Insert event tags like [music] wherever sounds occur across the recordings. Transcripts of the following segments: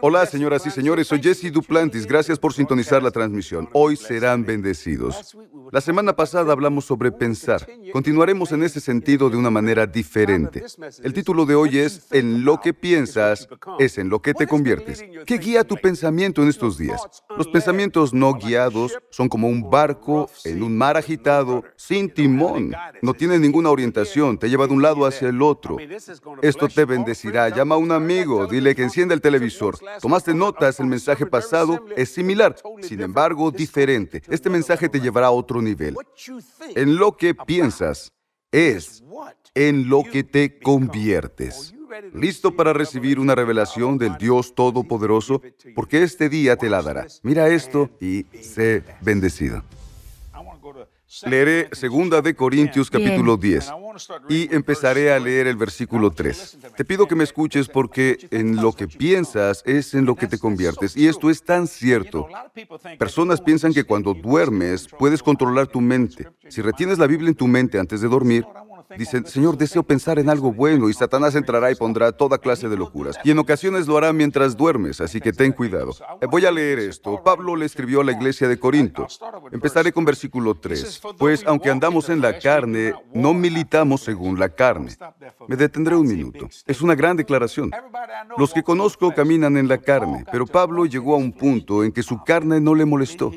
Hola, señoras y señores, soy Jesse Duplantis. Gracias por sintonizar la transmisión. Hoy serán bendecidos. La semana pasada hablamos sobre pensar. Continuaremos en ese sentido de una manera diferente. El título de hoy es En lo que piensas es en lo que te conviertes. ¿Qué guía tu pensamiento en estos días? Los pensamientos no guiados son como un barco en un mar agitado, sin timón. No tienen ninguna orientación, te lleva de un lado hacia el otro. Esto te bendecirá. Llama a un amigo, dile que encienda el televisor. Tomaste notas, el mensaje pasado es similar, sin embargo, diferente. Este mensaje te llevará a otro nivel. En lo que piensas es en lo que te conviertes. ¿Listo para recibir una revelación del Dios Todopoderoso? Porque este día te la dará. Mira esto y sé bendecido. Leeré segunda de Corintios capítulo 10 y empezaré a leer el versículo 3. Te pido que me escuches porque en lo que piensas es en lo que te conviertes. Y esto es tan cierto. Personas piensan que cuando duermes puedes controlar tu mente. Si retienes la Biblia en tu mente antes de dormir, Dicen, Señor, deseo pensar en algo bueno y Satanás entrará y pondrá toda clase de locuras. Y en ocasiones lo hará mientras duermes, así que ten cuidado. Eh, voy a leer esto. Pablo le escribió a la iglesia de Corinto. Empezaré con versículo 3. Pues aunque andamos en la carne, no militamos según la carne. Me detendré un minuto. Es una gran declaración. Los que conozco caminan en la carne, pero Pablo llegó a un punto en que su carne no le molestó.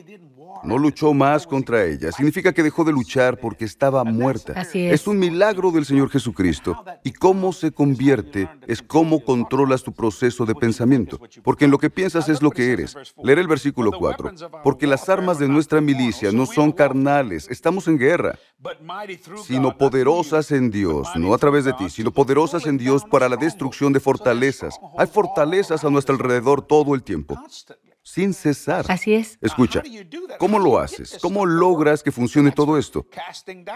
No luchó más contra ella. Significa que dejó de luchar porque estaba muerta. es. un milagro del Señor Jesucristo. Y cómo se convierte es cómo controlas tu proceso de pensamiento. Porque en lo que piensas es lo que eres. Leer el versículo 4. Porque las armas de nuestra milicia no son carnales. Estamos en guerra. Sino poderosas en Dios. No a través de ti, sino poderosas en Dios para la destrucción de fortalezas. Hay fortalezas a nuestro alrededor todo el tiempo sin cesar. Así es. Escucha, ¿cómo lo haces? ¿Cómo logras que funcione todo esto?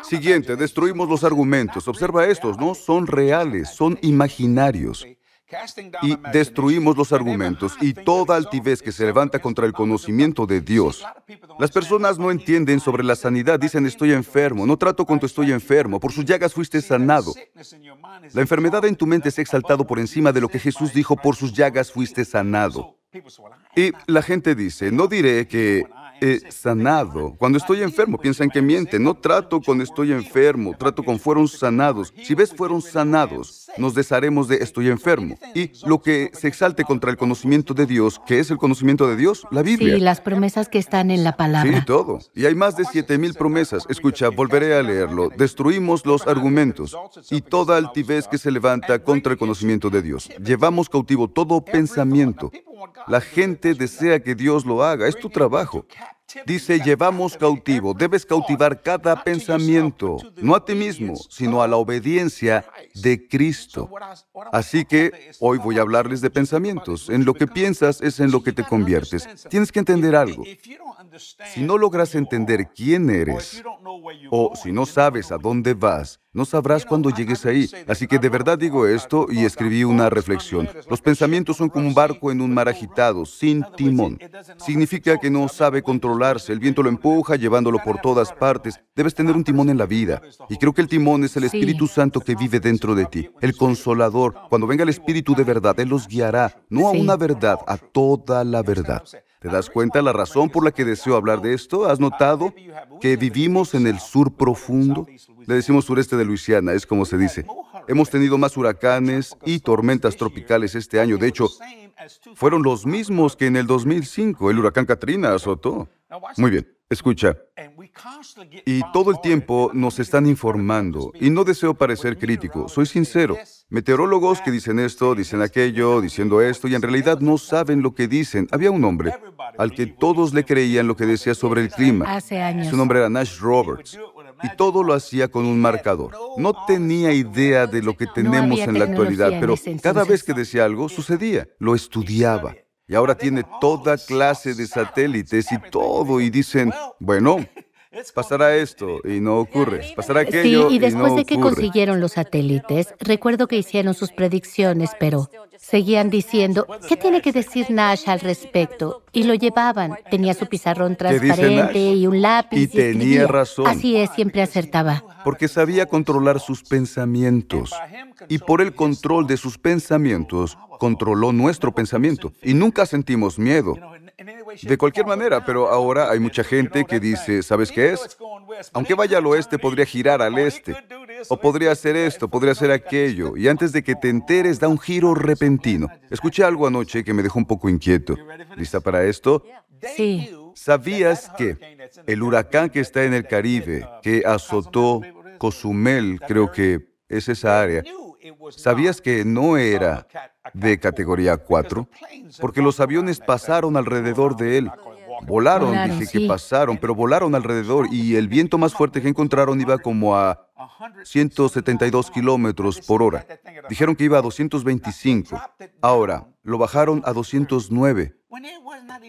Siguiente, destruimos los argumentos. Observa estos, no son reales, son imaginarios. Y destruimos los argumentos y toda altivez que se levanta contra el conocimiento de Dios. Las personas no entienden sobre la sanidad, dicen estoy enfermo, no trato con tu estoy enfermo, por sus llagas fuiste sanado. La enfermedad en tu mente es exaltado por encima de lo que Jesús dijo, por sus llagas fuiste sanado. Y la gente dice, no diré que he sanado. Cuando estoy enfermo, piensan que miente. No trato con estoy enfermo, trato con fueron sanados. Si ves fueron sanados, nos desharemos de estoy enfermo. Y lo que se exalte contra el conocimiento de Dios, ¿qué es el conocimiento de Dios? La Biblia. Sí, las promesas que están en la palabra. Sí, todo. Y hay más de siete mil promesas. Escucha, volveré a leerlo. Destruimos los argumentos y toda altivez que se levanta contra el conocimiento de Dios. Llevamos cautivo todo pensamiento la gente desea que Dios lo haga, es tu trabajo. Dice, llevamos cautivo, debes cautivar cada pensamiento, no a ti mismo, sino a la obediencia de Cristo. Así que hoy voy a hablarles de pensamientos. En lo que piensas es en lo que te conviertes. Tienes que entender algo. Si no logras entender quién eres, o si no sabes a dónde vas, no sabrás cuándo llegues ahí. Así que de verdad digo esto y escribí una reflexión. Los pensamientos son como un barco en un mar agitado, sin timón. Significa que no sabe controlarse. El viento lo empuja, llevándolo por todas partes. Debes tener un timón en la vida. Y creo que el timón es el Espíritu Santo que vive dentro de ti. El consolador. Cuando venga el Espíritu de verdad, Él los guiará, no a una verdad, a toda la verdad. ¿Te das cuenta la razón por la que deseo hablar de esto? ¿Has notado que vivimos en el sur profundo? Le decimos sureste de Luisiana, es como se dice. Hemos tenido más huracanes y tormentas tropicales este año. De hecho, fueron los mismos que en el 2005 el huracán Katrina azotó. Muy bien. Escucha, y todo el tiempo nos están informando, y no deseo parecer crítico, soy sincero. Meteorólogos que dicen esto, dicen aquello, diciendo esto, y en realidad no saben lo que dicen. Había un hombre al que todos le creían lo que decía sobre el clima. Hace años. Su nombre era Nash Roberts. Y todo lo hacía con un marcador. No tenía idea de lo que tenemos en la actualidad, pero cada vez que decía algo, sucedía. Lo estudiaba y ahora tiene toda clase de satélites y todo, y dicen, bueno, pasará esto y no ocurre, pasará Sí, aquello y después no de que ocurre. consiguieron los satélites, recuerdo que hicieron sus predicciones, pero seguían diciendo, ¿qué tiene que decir Nash al respecto? Y lo llevaban. Tenía su pizarrón ¿Qué dice transparente y un lápiz. Y tenía escribía. razón. Así es, siempre acertaba. porque sabía controlar sus pensamientos. Y por el control de sus pensamientos, controló nuestro pensamiento. Y nunca sentimos miedo. De cualquier manera, pero ahora hay mucha gente que dice, ¿sabes qué es? Aunque vaya al oeste, podría girar al este. O podría hacer esto, podría hacer aquello. Y antes de que te enteres, da un giro repentino. Escuché algo anoche que me dejó un poco inquieto. ¿Lista para esto? Sí. ¿Sabías que el huracán que está en el Caribe, que azotó Cozumel, creo que es esa área, ¿sabías que no era de categoría 4? Porque los aviones pasaron alrededor de él. Volaron, Volaron, dije sí. que pasaron, pero volaron alrededor y el viento más fuerte que encontraron iba como a 172 kilómetros por hora. Dijeron que iba a 225. Ahora, lo bajaron a 209,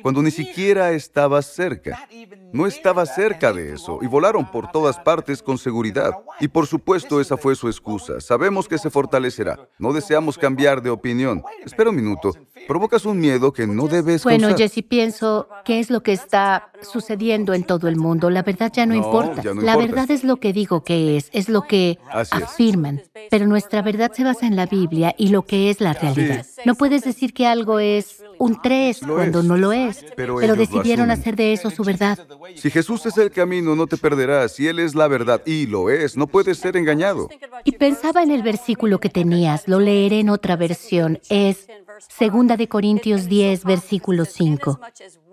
cuando ni siquiera estaba cerca. No estaba cerca de eso y volaron por todas partes con seguridad. Y por supuesto esa fue su excusa. Sabemos que se fortalecerá. No deseamos cambiar de opinión. Espera un minuto. Provocas un miedo que no debes Bueno, causar. Jesse, pienso, ¿qué es lo que está sucediendo en todo el mundo? La verdad ya no, No, importa. ya no la importa. verdad es lo que digo que es, es lo que Así es. afirman. Pero nuestra verdad se basa en la Biblia y lo que es la realidad. No puedes decir que algo es un 3 Lo cuando es. no lo es. Pero Pero, decidieron hacer de eso su verdad. Si Jesús es el camino, no te perderás. Si Él es la verdad, y lo es, no puedes ser engañado. Y pensaba en el versículo que tenías, lo leeré en otra versión. Es Segunda de Corintios 10, versículo 5.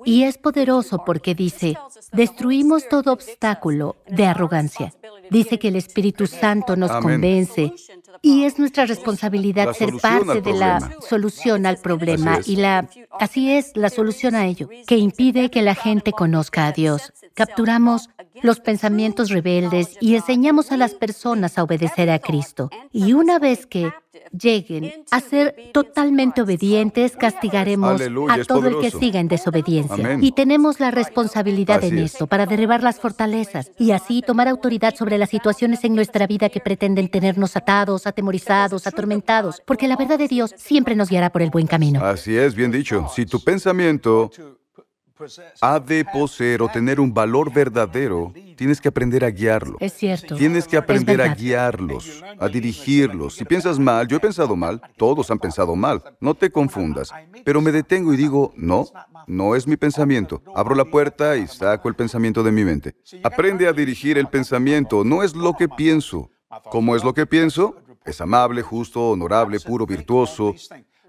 Y es poderoso porque dice, destruimos todo obstáculo de arrogancia. Dice que el Espíritu Santo nos Amén. convence y es nuestra responsabilidad ser parte de la solución al problema es. y la así es la solución a ello, que impide que la gente conozca a Dios. Capturamos los pensamientos rebeldes y enseñamos a las personas a obedecer a Cristo. Y una vez que lleguen a ser totalmente obedientes, castigaremos Aleluya, a es todo el que siga en desobediencia. Amén. Y tenemos la responsabilidad Así en es. esto para derribar las fortalezas y así tomar autoridad sobre las situaciones en nuestra vida que pretenden tenernos atados, atemorizados, atormentados, porque la verdad de Dios siempre nos guiará por el buen camino. Así es, bien dicho. Si tu pensamiento ha de poseer o tener un valor verdadero, tienes que aprender a guiarlo. Es cierto. Tienes que aprender a guiarlos, a dirigirlos. Si piensas mal, yo he pensado mal, todos han pensado mal. No te confundas. Pero me detengo y digo, no, no es mi pensamiento. Abro la puerta y saco el pensamiento de mi mente. Aprende a dirigir el pensamiento, no es lo que pienso. ¿Cómo es lo que pienso? Es amable, justo, honorable, puro, virtuoso.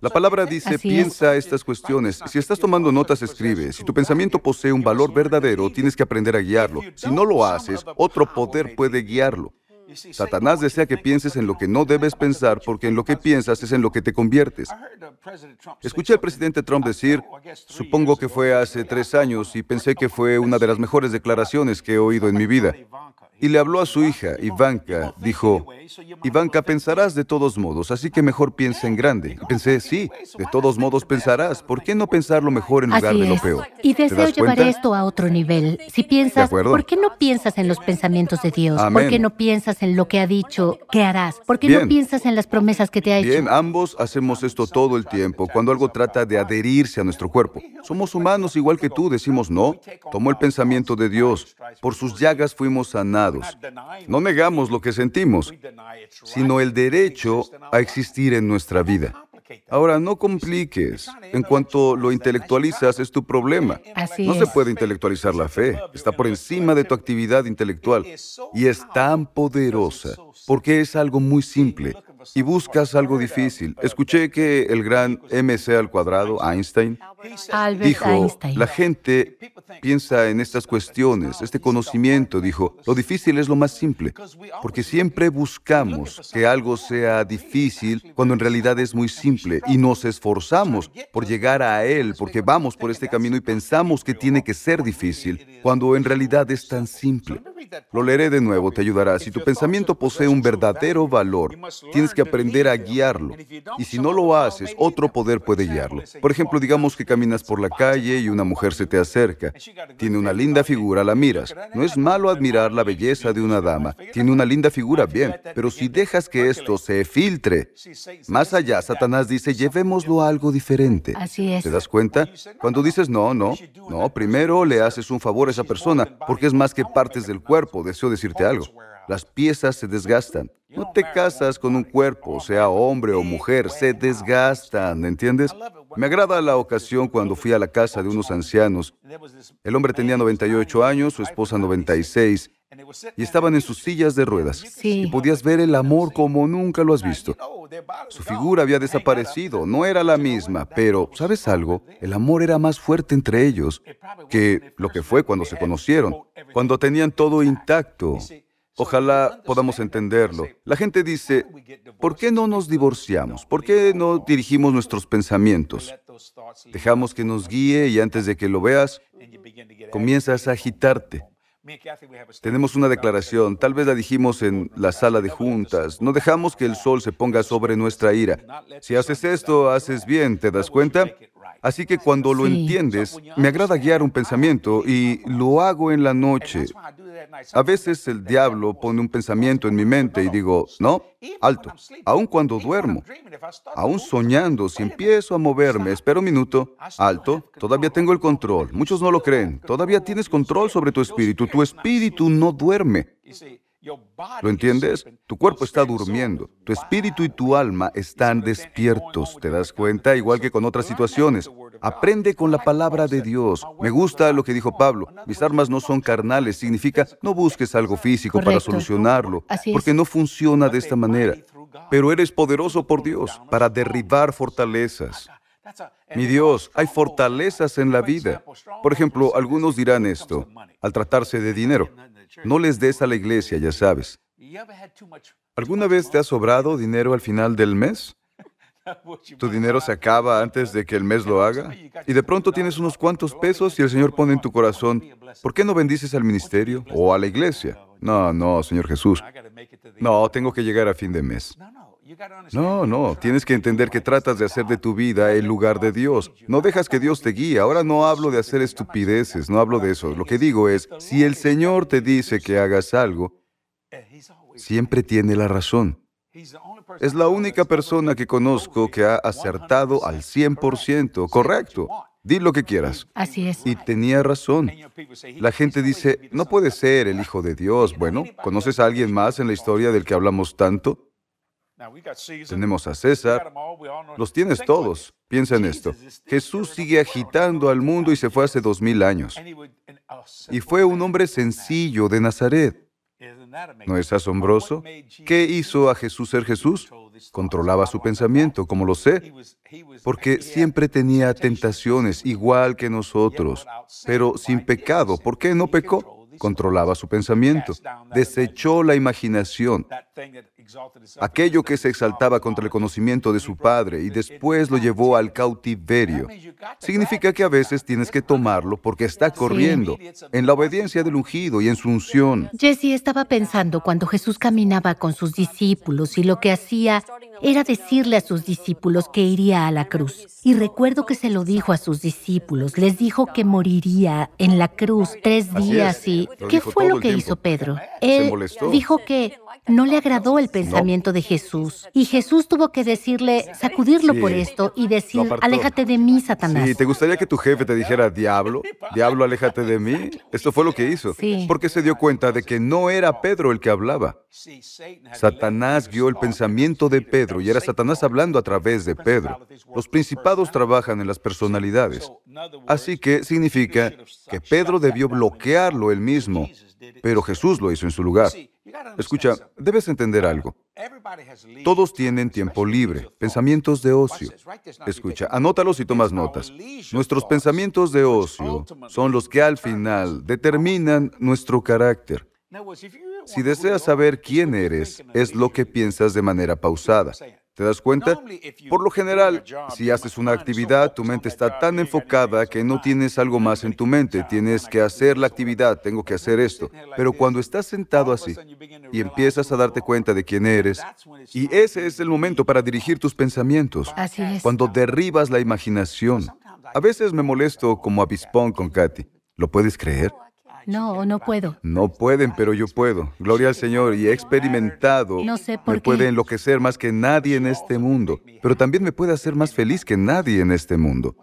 La palabra dice, Así es. piensa estas cuestiones. Si estás tomando notas, escribe. Si tu pensamiento posee un valor verdadero, tienes que aprender a guiarlo. Si no lo haces, otro poder puede guiarlo. Satanás desea que pienses en lo que no debes pensar porque en lo que piensas es en lo que te conviertes. Escuché al presidente Trump decir, supongo que fue hace tres años y pensé que fue una de las mejores declaraciones que he oído en mi vida. Y le habló a su hija, Ivanka, dijo, Ivanka, pensarás de todos modos, así que mejor piensa en grande. Y pensé, sí, de todos modos pensarás, ¿por qué no pensar lo mejor en lugar Así de lo es. peor? Y ¿Te deseo llevar esto a otro nivel. Si piensas. ¿por qué no piensas en los pensamientos de Dios? Amén. ¿Por qué no piensas en lo que ha dicho que harás? ¿Por qué Bien. no piensas en las promesas que te ha hecho? Bien, ambos hacemos esto todo el tiempo, cuando algo trata de adherirse a nuestro cuerpo. Somos humanos igual que tú, decimos no. Tomó el pensamiento de Dios. Por sus llagas fuimos sanados. No negamos lo que sentimos, sino el derecho a existir en nuestra vida. Ahora, no compliques. En cuanto lo intelectualizas, es tu problema. Así No es. se puede intelectualizar la fe. Está por encima de tu actividad intelectual. Y es tan poderosa porque es algo muy simple. Y buscas algo difícil. Escuché que el gran MC al cuadrado, Einstein, Albert dijo, Einstein. la gente piensa en estas cuestiones, este conocimiento, dijo, lo difícil es lo más simple, porque siempre buscamos que algo sea difícil cuando en realidad es muy simple y nos esforzamos por llegar a él porque vamos por este camino y pensamos que tiene que ser difícil cuando en realidad es tan simple. Lo leeré de nuevo, te ayudará. Si tu pensamiento posee un verdadero valor, tienes que aprender a guiarlo. Y si no lo haces, otro poder puede guiarlo. Por ejemplo, digamos que caminas por la calle y una mujer se te acerca. Tiene una linda figura, la miras. No es malo admirar la belleza de una dama. Tiene una linda figura, bien. Pero si dejas que esto se filtre, más allá, Satanás dice, llevémoslo a algo diferente. Así es. ¿Te das cuenta? Cuando dices no, no, no, primero le haces un favor a esa persona, porque es más que partes del cuerpo, deseo decirte algo. Las piezas se desgastan. No te casas con un cuerpo, sea hombre o mujer, se desgastan, ¿entiendes? Me agrada la ocasión cuando fui a la casa de unos ancianos. El hombre tenía 98 años, su esposa 96, y estaban en sus sillas de ruedas. Sí. Y podías ver el amor como nunca lo has visto. Su figura había desaparecido, no era la misma, pero ¿sabes algo? El amor era más fuerte entre ellos que lo que fue cuando se conocieron, cuando tenían todo intacto. Ojalá podamos entenderlo. La gente dice, ¿por qué no nos divorciamos? ¿Por qué no dirigimos nuestros pensamientos? Dejamos que nos guíe y antes de que lo veas, comienzas a agitarte. Tenemos una declaración, tal vez la dijimos en la sala de juntas, no dejamos que el sol se ponga sobre nuestra ira. Si haces esto, haces bien, ¿te das cuenta? Así que cuando lo Sí. entiendes, me agrada guiar un pensamiento y lo hago en la noche. A veces el diablo pone un pensamiento en mi mente y digo, no, alto, aun cuando duermo, aún soñando, si empiezo a moverme, espera un minuto, alto, todavía tengo el control. Muchos no lo creen, todavía tienes control sobre tu espíritu, tu espíritu no duerme. ¿Lo entiendes? Tu cuerpo está durmiendo, tu espíritu y tu alma están despiertos, ¿te das cuenta? Igual que con otras situaciones. Aprende con la palabra de Dios. Me gusta lo que dijo Pablo. Mis armas no son carnales. Significa, no busques algo físico para solucionarlo, porque no funciona de esta manera. Pero eres poderoso por Dios para derribar fortalezas. Mi Dios, hay fortalezas en la vida. Por ejemplo, algunos dirán esto, al tratarse de dinero. No les des a la iglesia, ya sabes. ¿Alguna vez te ha sobrado dinero al final del mes? [laughs] Tu dinero se acaba antes de que el mes lo haga. Y de pronto tienes unos cuantos pesos y el Señor pone en tu corazón, ¿por qué no bendices al ministerio o a la iglesia? No, no, Señor Jesús. No, tengo que llegar a fin de mes. No, no, tienes que entender que tratas de hacer de tu vida el lugar de Dios. No dejas que Dios te guíe. Ahora no hablo de hacer estupideces, no hablo de eso. Lo que digo es, si el Señor te dice que hagas algo, siempre tiene la razón. Es la única persona que conozco que ha acertado al 100%, correcto. Di lo que quieras. Así es. Y tenía razón. La gente dice, no puede ser el Hijo de Dios. Bueno, ¿conoces a alguien más en la historia del que hablamos tanto? Tenemos a César. Los tienes todos. Piensa en esto. Jesús sigue agitando al mundo y se fue hace dos mil años. Y fue un hombre sencillo de Nazaret. ¿No es asombroso? ¿Qué hizo a Jesús ser Jesús? Controlaba su pensamiento, como lo sé, porque siempre tenía tentaciones igual que nosotros, pero sin pecado. ¿Por qué no pecó? Controlaba su pensamiento, desechó la imaginación, aquello que se exaltaba contra el conocimiento de su padre y después lo llevó al cautiverio. Significa que a veces tienes que tomarlo porque está corriendo en la obediencia del ungido y en su unción. Jesse estaba pensando cuando Jesús caminaba con sus discípulos y lo que hacía era decirle a sus discípulos que iría a la cruz. Y recuerdo que se lo dijo a sus discípulos, les dijo que moriría en la cruz tres días y... ¿Qué fue lo que hizo Pedro? Él dijo que no le agradó el pensamiento de Jesús. Y Jesús tuvo que decirle, sacudirlo Sí. por esto y decir, aléjate de mí, Satanás. Sí, ¿te gustaría que tu jefe te dijera, diablo, diablo, aléjate de mí? Esto fue lo que hizo. Sí. Porque se dio cuenta de que no era Pedro el que hablaba. Satanás guió el pensamiento de Pedro y era Satanás hablando a través de Pedro. Los principados trabajan en las personalidades. Así que significa que Pedro debió bloquearlo él mismo, pero Jesús lo hizo en su lugar. Escucha, debes entender algo. Todos tienen tiempo libre, pensamientos de ocio. Escucha, anótalos y tomas notas. Nuestros pensamientos de ocio son los que al final determinan nuestro carácter. Si deseas saber quién eres, es lo que piensas de manera pausada. ¿Te ¿Te das cuenta? Por lo general, si haces una actividad, tu mente está tan enfocada que no tienes algo más en tu mente. Tienes que hacer la actividad, tengo que hacer esto. Pero cuando estás sentado así y empiezas a darte cuenta de quién eres, y ese es el momento para dirigir tus pensamientos. Así es. Cuando derribas la imaginación. A veces me molesto como avispón con Katy. ¿Lo puedes creer? No, no puedo. No pueden, pero yo puedo. Gloria al Señor. Y he experimentado. No sé por me qué. puede enloquecer más que nadie en este mundo. Pero también me puede hacer más feliz que nadie en este mundo.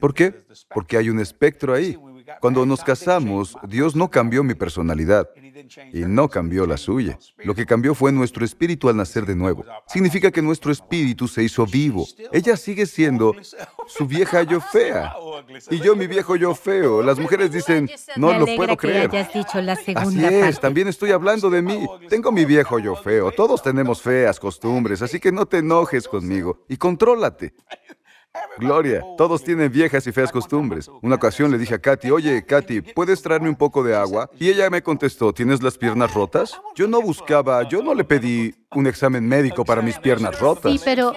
¿Por qué? Porque hay un espectro ahí. Cuando nos casamos, Dios no cambió mi personalidad y no cambió la suya. Lo que cambió fue nuestro espíritu al nacer de nuevo. Significa que nuestro espíritu se hizo vivo. Ella sigue siendo su vieja yo fea. Y yo mi viejo yo feo. Las mujeres dicen, no lo puedo creer. Así es, también estoy hablando de mí. Tengo mi viejo yo feo. Todos tenemos feas costumbres, así que no te enojes conmigo y contrólate. Gloria, todos tienen viejas y feas costumbres. Una ocasión le dije a Katy, oye, Katy, ¿puedes traerme un poco de agua? Y ella me contestó, ¿tienes las piernas rotas? Yo no buscaba, yo no le pedí un examen médico para mis piernas rotas. Sí, pero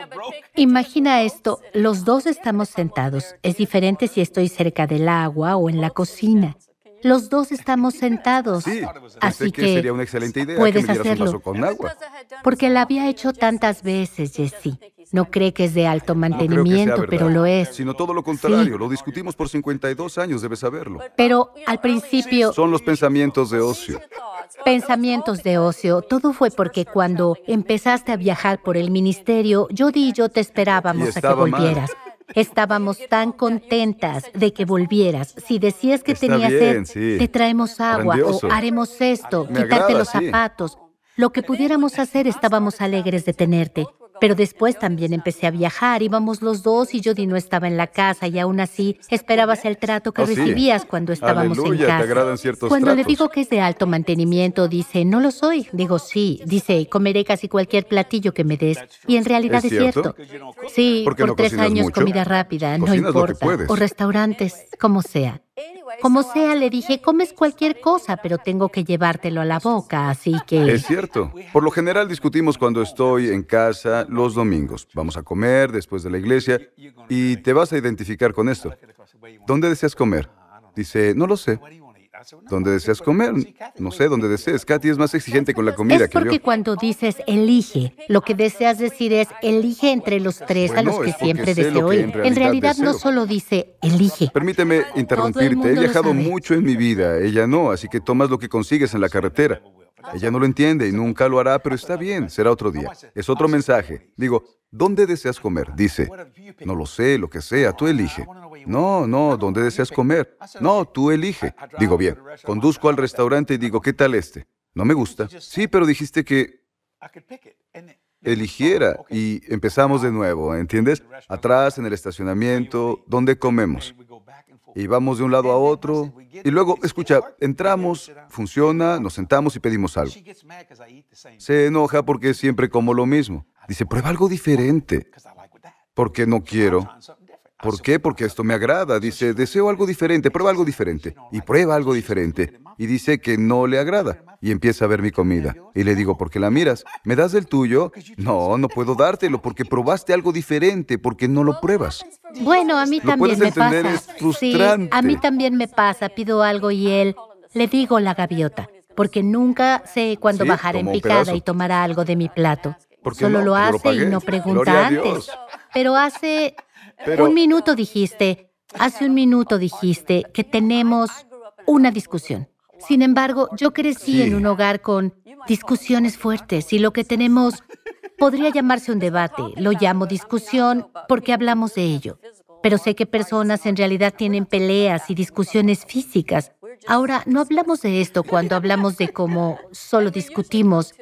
imagina esto, los dos estamos sentados. Es diferente si estoy cerca del agua o en la cocina. Los dos estamos sentados. Sí, Así pensé que, que sería una excelente idea puedes que me dieras un hacerlo. vaso con agua. Porque la había hecho tantas veces, Jessie. No cree que es de alto mantenimiento, pero lo es. Sino todo lo contrario, lo discutimos por 52 años, debes saberlo. Pero al principio, Son los pensamientos de ocio. pensamientos de ocio, todo fue porque cuando empezaste a viajar por el ministerio, Jody y yo te Y esperábamos a que mal. volvieras. Estábamos tan contentas de que volvieras. Si decías que Está tenías bien, sed, sí. te traemos agua Grandioso. o haremos esto, Me quitarte agrada, los sí. zapatos. Lo que pudiéramos hacer, estábamos alegres de tenerte. Pero después también empecé a viajar, íbamos los dos y Jody no estaba en la casa y aún así esperabas el trato que Oh, sí. recibías cuando estábamos Aleluya, en te casa. agradan ciertos cuando le digo que es de alto mantenimiento, dice, no lo soy. Digo, sí. Dice, comeré casi cualquier platillo que me des. Y en realidad ¿Es es, cierto? cierto. Sí, ¿Por qué por no tres años mucho? comida rápida, no Cocinas lo que importa. puedes. O restaurantes, como sea. Como sea, le dije, comes cualquier cosa, pero tengo que llevártelo a la boca, así que... Es cierto. Por lo general discutimos cuando estoy en casa los domingos. Vamos a comer después de la iglesia y te vas a identificar con esto. ¿Dónde deseas comer? Dice, no lo sé. ¿Dónde deseas comer? No sé dónde desees. Katy es más exigente con la comida Es que yo. porque cuando dices elige, lo que deseas decir es elige entre los tres a los que es siempre deseo lo que ir. en En realidad realidad no deseo. solo dice elige. Permíteme interrumpirte. He viajado mucho en mi vida. Ella no, así que tomas lo que consigues en la carretera. Ella no lo entiende y nunca lo hará, pero está bien, será otro día. Es otro mensaje. Digo, ¿dónde deseas comer? Dice, no lo sé, lo que sea, tú elige. No, no, ¿dónde deseas comer? No, tú elige. Digo, bien, conduzco al restaurante y digo, ¿qué tal este? No me gusta. Sí, pero dijiste que eligiera y empezamos de nuevo, ¿entiendes? Atrás en el estacionamiento, ¿dónde comemos? Y vamos de un lado a otro. Y luego, escucha, entramos, funciona, nos sentamos y pedimos algo. Se enoja porque siempre como lo mismo. Dice, prueba algo diferente. Porque no quiero. ¿Por qué? Porque esto me agrada. Dice, deseo algo diferente, prueba algo diferente. Y prueba algo diferente. Y dice que no le agrada. Y empieza a ver mi comida. Y le digo, ¿por qué la miras? ¿Me das del tuyo? No, no puedo dártelo porque probaste algo diferente, porque no lo pruebas. Bueno, a mí Lo también puedes me entender, pasa. es frustrante. Sí, a mí también me pasa. Pido algo y él le digo la gaviota, porque nunca sé cuándo Sí, bajar en picada y tomará algo de mi plato. ¿Por qué Solo no? lo hace y no pregunta antes. Pero hace Pero- un minuto dijiste, hace un minuto dijiste que tenemos una discusión. Sin embargo, yo crecí Sí. en un hogar con discusiones fuertes y lo que tenemos podría llamarse un debate. Lo llamo discusión porque hablamos de ello. Pero sé que personas en realidad tienen peleas y discusiones físicas. Ahora, no hablamos de esto cuando hablamos de cómo solo discutimos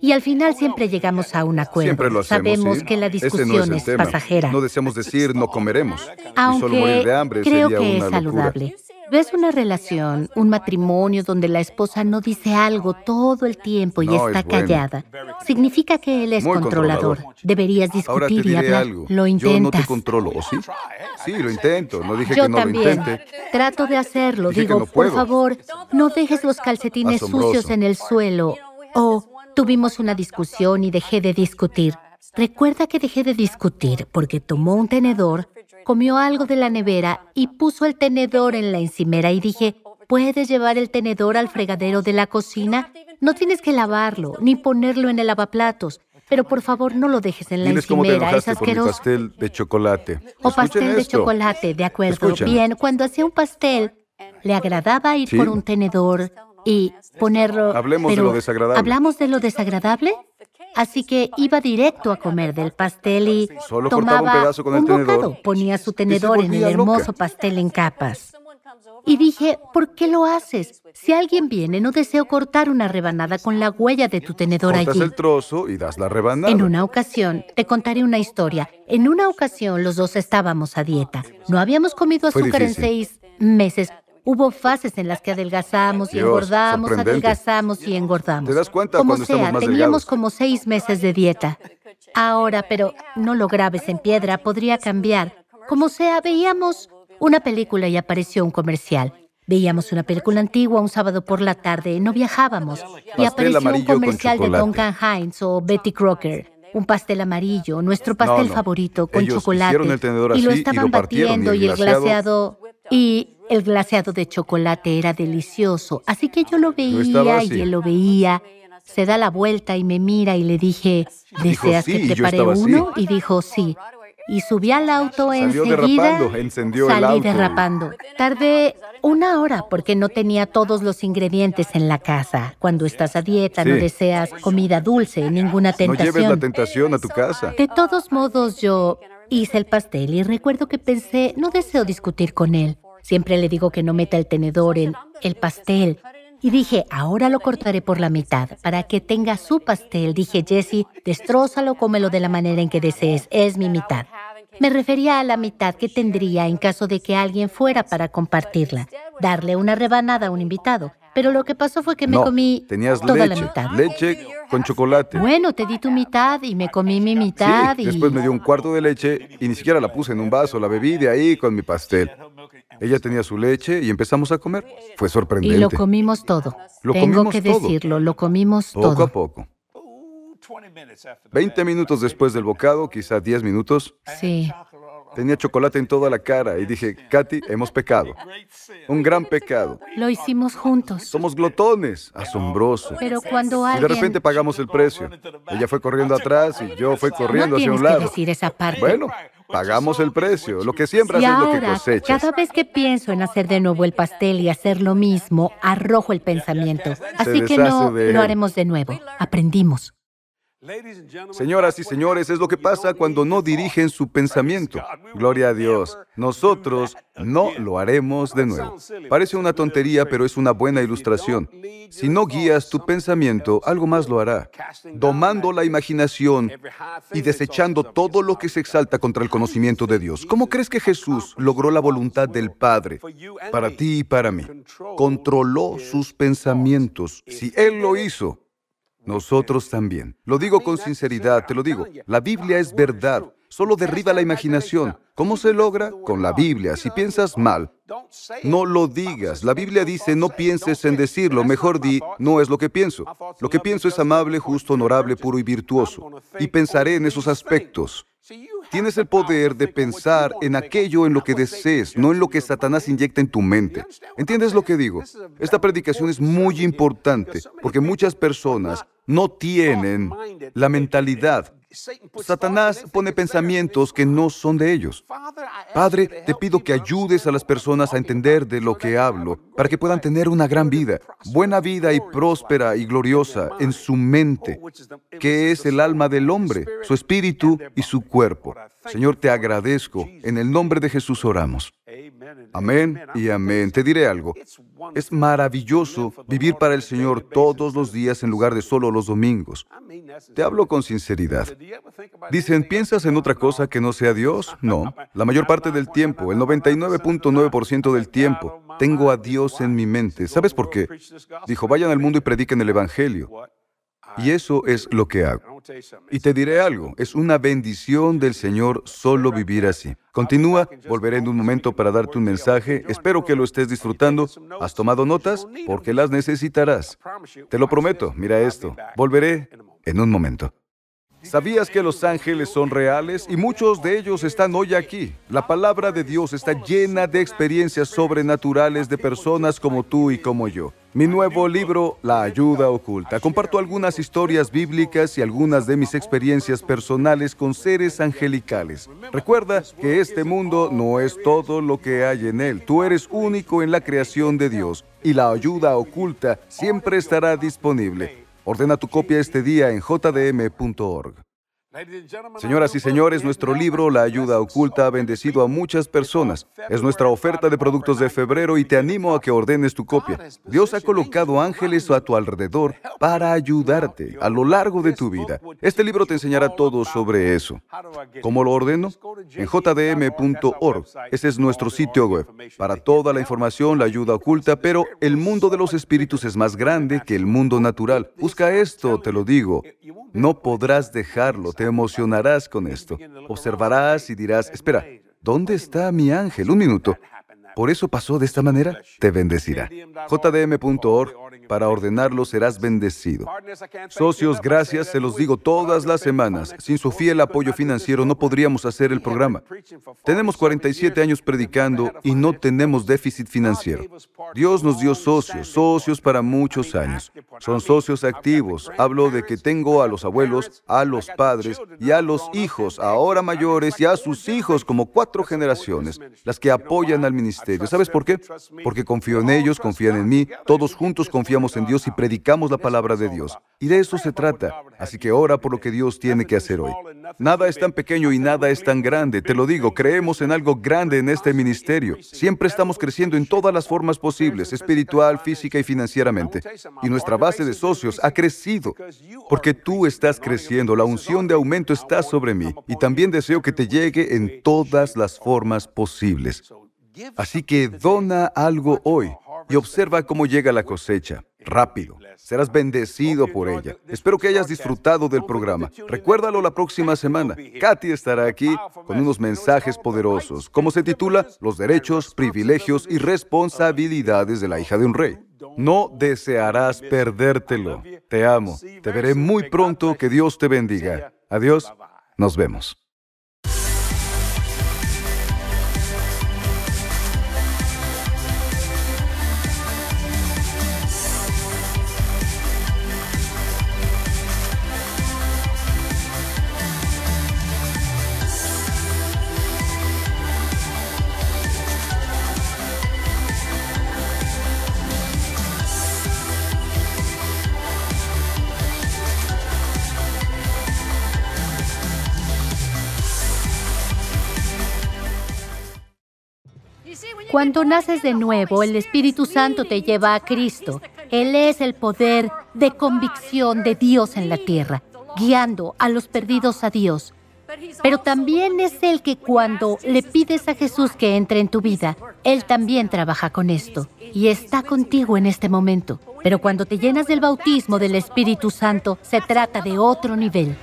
y al final siempre llegamos a un acuerdo. Siempre lo hacemos. Sabemos ¿sí? que la discusión no es, pasajera. No deseamos decir no comeremos. y solo Aunque morir de hambre creo sería que una es locura. saludable. ¿Ves una relación, un matrimonio donde la esposa no dice algo todo el tiempo y No, está es bueno. callada? Significa que él es controlador. controlador. Deberías Ahora te discutir y hablar. algo. Lo Yo no te intentas. controlo, ¿o sí? Sí, lo intento. No dije Yo que no también. lo intente. Trato de hacerlo. Dije Digo, no por favor, no dejes los calcetines Asombroso. sucios en el suelo. O tuvimos una discusión y dejé de discutir. Recuerda que dejé de discutir porque tomó un tenedor, comió algo de la nevera y puso el tenedor en la encimera y dije, ¿puedes llevar el tenedor al fregadero de la cocina? No tienes que lavarlo ni ponerlo en el lavaplatos. Pero por favor no lo dejes en la encimera, es asqueroso. pastel de chocolate. O pastel de chocolate, de acuerdo. Escuchen. Bien, cuando hacía un pastel, le agradaba ir Sí. por un tenedor y ponerlo. Hablemos de pero, lo desagradable. ¿Hablamos de lo desagradable? Así que iba directo a comer del pastel y Solo un tomaba pedazo con el un tenedor bocado, ponía su tenedor en el hermoso loca. pastel en capas. Y dije, ¿por qué lo haces? Si alguien viene, no deseo cortar una rebanada con la huella de tu tenedor Cortas allí. el trozo y das la rebanada. En una ocasión, te contaré una historia. En una ocasión los dos estábamos a dieta. No habíamos comido azúcar en seis meses. Hubo fases en las que adelgazamos y engordamos, adelgazamos y engordamos. ¿Te das cuenta Como estamos sea, más teníamos delgados? como seis meses de dieta. Ahora, pero no lo grabes en piedra, podría cambiar. Como sea, veíamos una película y apareció un comercial. Veíamos una película antigua un sábado por la tarde, no viajábamos. Y apareció un comercial de. Duncan Hines o Betty Crocker. Un pastel amarillo, nuestro pastel no. favorito con Ellos chocolate. hicieron el tenedor y lo y estaban lo batiendo y el glaseado- glaseado y el glaseado de chocolate era delicioso. Así que yo lo veía y él lo veía. Se da la vuelta y me mira y le dije, Dijo, ¿deseas "Sí", que prepare así. uno? Y dijo, sí. Y subí al auto Salió enseguida. derrapando, encendió el salí auto. derrapando. Tardé una hora porque no tenía todos los ingredientes en la casa. Cuando estás a dieta no deseas comida dulce, ninguna No lleves la tentación. tentación a tu casa. De todos modos, yo hice el pastel y recuerdo que pensé, no deseo discutir con él. Siempre le digo que no meta el tenedor en el pastel. Y dije, ahora lo cortaré por la mitad para que tenga su pastel. Dije, Jesse, destrózalo, cómelo de la manera en que desees. Es mi mitad. Me refería a la mitad que tendría en caso de que alguien fuera para compartirla. Darle una rebanada a un invitado. Pero lo que pasó fue que me no, comí tenías toda leche. la mitad. Leche con chocolate. Bueno, te di tu mitad y me comí mi mitad Sí, y... después me dio un cuarto de leche y ni siquiera la puse en un vaso, la bebí de ahí con mi pastel. Ella tenía su leche y empezamos a comer. Fue Y sorprendente. lo comimos todo. Lo Tengo comimos que todo. decirlo, lo comimos Poco todo. a poco. 20 minutos después del bocado, quizá 10 minutos, Sí. tenía chocolate en toda la cara y dije, Katy, hemos pecado. Un gran pecado. Lo hicimos juntos. Somos glotones. Asombroso. Pero cuando Y de alguien... repente pagamos el precio. Ella fue corriendo atrás y yo fui no corriendo hacia tienes un que lado. decir esa parte. Bueno, pagamos el precio. Lo que siembras y es lo que cosechas. cada vez que pienso en hacer de nuevo el pastel y hacer lo mismo, arrojo el pensamiento. Así que no lo haremos de nuevo. Aprendimos. Señoras y señores, es lo que pasa cuando no dirigen su pensamiento. Gloria a Dios. Nosotros no lo haremos de nuevo. Parece una tontería, pero es una buena ilustración. Si no guías tu pensamiento, algo más lo hará. Domando la imaginación y desechando todo lo que se exalta contra el conocimiento de Dios. ¿Cómo crees que Jesús logró la voluntad del Padre para ti y para mí? Controló sus pensamientos. Si Él lo hizo, nosotros también. Lo digo con sinceridad, te lo digo. La Biblia es verdad. Solo derriba la imaginación. ¿Cómo se logra? Con la Biblia. Si piensas mal, no lo digas. La Biblia dice, no pienses en decirlo. Mejor di, no es lo que pienso. Lo que pienso es amable, justo, honorable, puro y virtuoso. Y pensaré en esos aspectos. Tienes el poder de pensar en aquello en lo que desees, no en lo que Satanás inyecta en tu mente. ¿Entiendes lo que digo? Esta predicación es muy importante porque muchas personas no tienen la mentalidad. Satanás pone pensamientos que no son de ellos. Padre, te pido que ayudes a las personas a entender de lo que hablo, para que puedan tener una gran vida, buena vida y próspera y gloriosa en su mente, que es el alma del hombre, su espíritu y su cuerpo. Señor, te agradezco. En el nombre de Jesús oramos. Amén y amén. Te diré algo. Es maravilloso vivir para el Señor todos los días en lugar de solo los domingos. Te hablo con sinceridad. Dicen, ¿piensas en otra cosa que no sea Dios? [laughs] No. La mayor parte del tiempo, el 99.9% del tiempo, tengo a Dios en mi mente. ¿Sabes por qué? Dijo, vayan al mundo y prediquen el Evangelio. Y eso es lo que hago. Y te diré algo, es una bendición del Señor solo vivir así. Continúa, volveré en un momento para darte un mensaje. Espero que lo estés disfrutando. ¿Has tomado notas? Porque las necesitarás. Te lo prometo, mira esto. Volveré en un momento. ¿Sabías que los ángeles son reales y muchos de ellos están hoy aquí? La palabra de Dios está llena de experiencias sobrenaturales de personas como tú y como yo. Mi nuevo libro, La Ayuda Oculta, comparto algunas historias bíblicas y algunas de mis experiencias personales con seres angelicales. Recuerda que este mundo no es todo lo que hay en él. Tú eres único en la creación de Dios y la ayuda oculta siempre estará disponible. Ordena tu copia este día en jdm.org. Señoras y señores, nuestro libro La ayuda oculta ha bendecido a muchas personas. Es nuestra oferta de productos de febrero y te animo a que ordenes tu copia. Dios ha colocado ángeles a tu alrededor para ayudarte a lo largo de tu vida. Este libro te enseñará todo sobre eso. ¿Cómo lo ordeno? En jdm.org. Ese es nuestro sitio web. Para toda la información, la ayuda oculta, pero el mundo de los espíritus es más grande que el mundo natural. Busca esto, te lo digo. No podrás dejarlo emocionarás con esto. Observarás y dirás, espera, ¿dónde está mi ángel? Un minuto. Por eso pasó de esta manera, te bendecirá. jdm.org, para ordenarlo serás bendecido. Socios, gracias, se los digo todas las semanas. Sin su fiel apoyo financiero no podríamos hacer el programa. Tenemos 47 años predicando y no tenemos déficit financiero. Dios nos dio socios, socios para muchos años. Son socios activos. Hablo de que tengo a los abuelos, a los padres y a los hijos, ahora mayores, y a sus hijos como cuatro generaciones, las que apoyan al ministerio ¿Sabes por qué? Porque confío en ellos, confían en mí, todos juntos en Dios y predicamos la palabra de Dios. Y de eso se trata. Así que ora por lo que Dios tiene que hacer hoy. Nada es tan pequeño y nada es tan grande. Te lo digo, creemos en algo grande en este ministerio. Siempre estamos creciendo en todas las formas posibles, espiritual, física y financieramente. Y nuestra base de socios ha crecido. Porque tú estás creciendo, la unción de aumento está sobre mí. Y también deseo que te llegue en todas las formas posibles. Así que dona algo hoy y observa cómo llega la cosecha. Rápido. Serás bendecido por ella. Espero que hayas disfrutado del programa. Recuérdalo la próxima semana. Katy estará aquí con unos mensajes poderosos. ¿Cómo se titula? Los derechos, privilegios y responsabilidades de la hija de un rey. No desearás perdértelo. Te amo. Te veré muy pronto. Que Dios te bendiga. Adiós. Nos vemos. Cuando naces de nuevo, el Espíritu Santo te lleva a Cristo. Él es el poder de convicción de Dios en la tierra, guiando a los perdidos a Dios. Pero también es el que cuando le pides a Jesús que entre en tu vida, Él también trabaja con esto y está contigo en este momento. Pero cuando te llenas del bautismo del Espíritu Santo, se trata de otro nivel.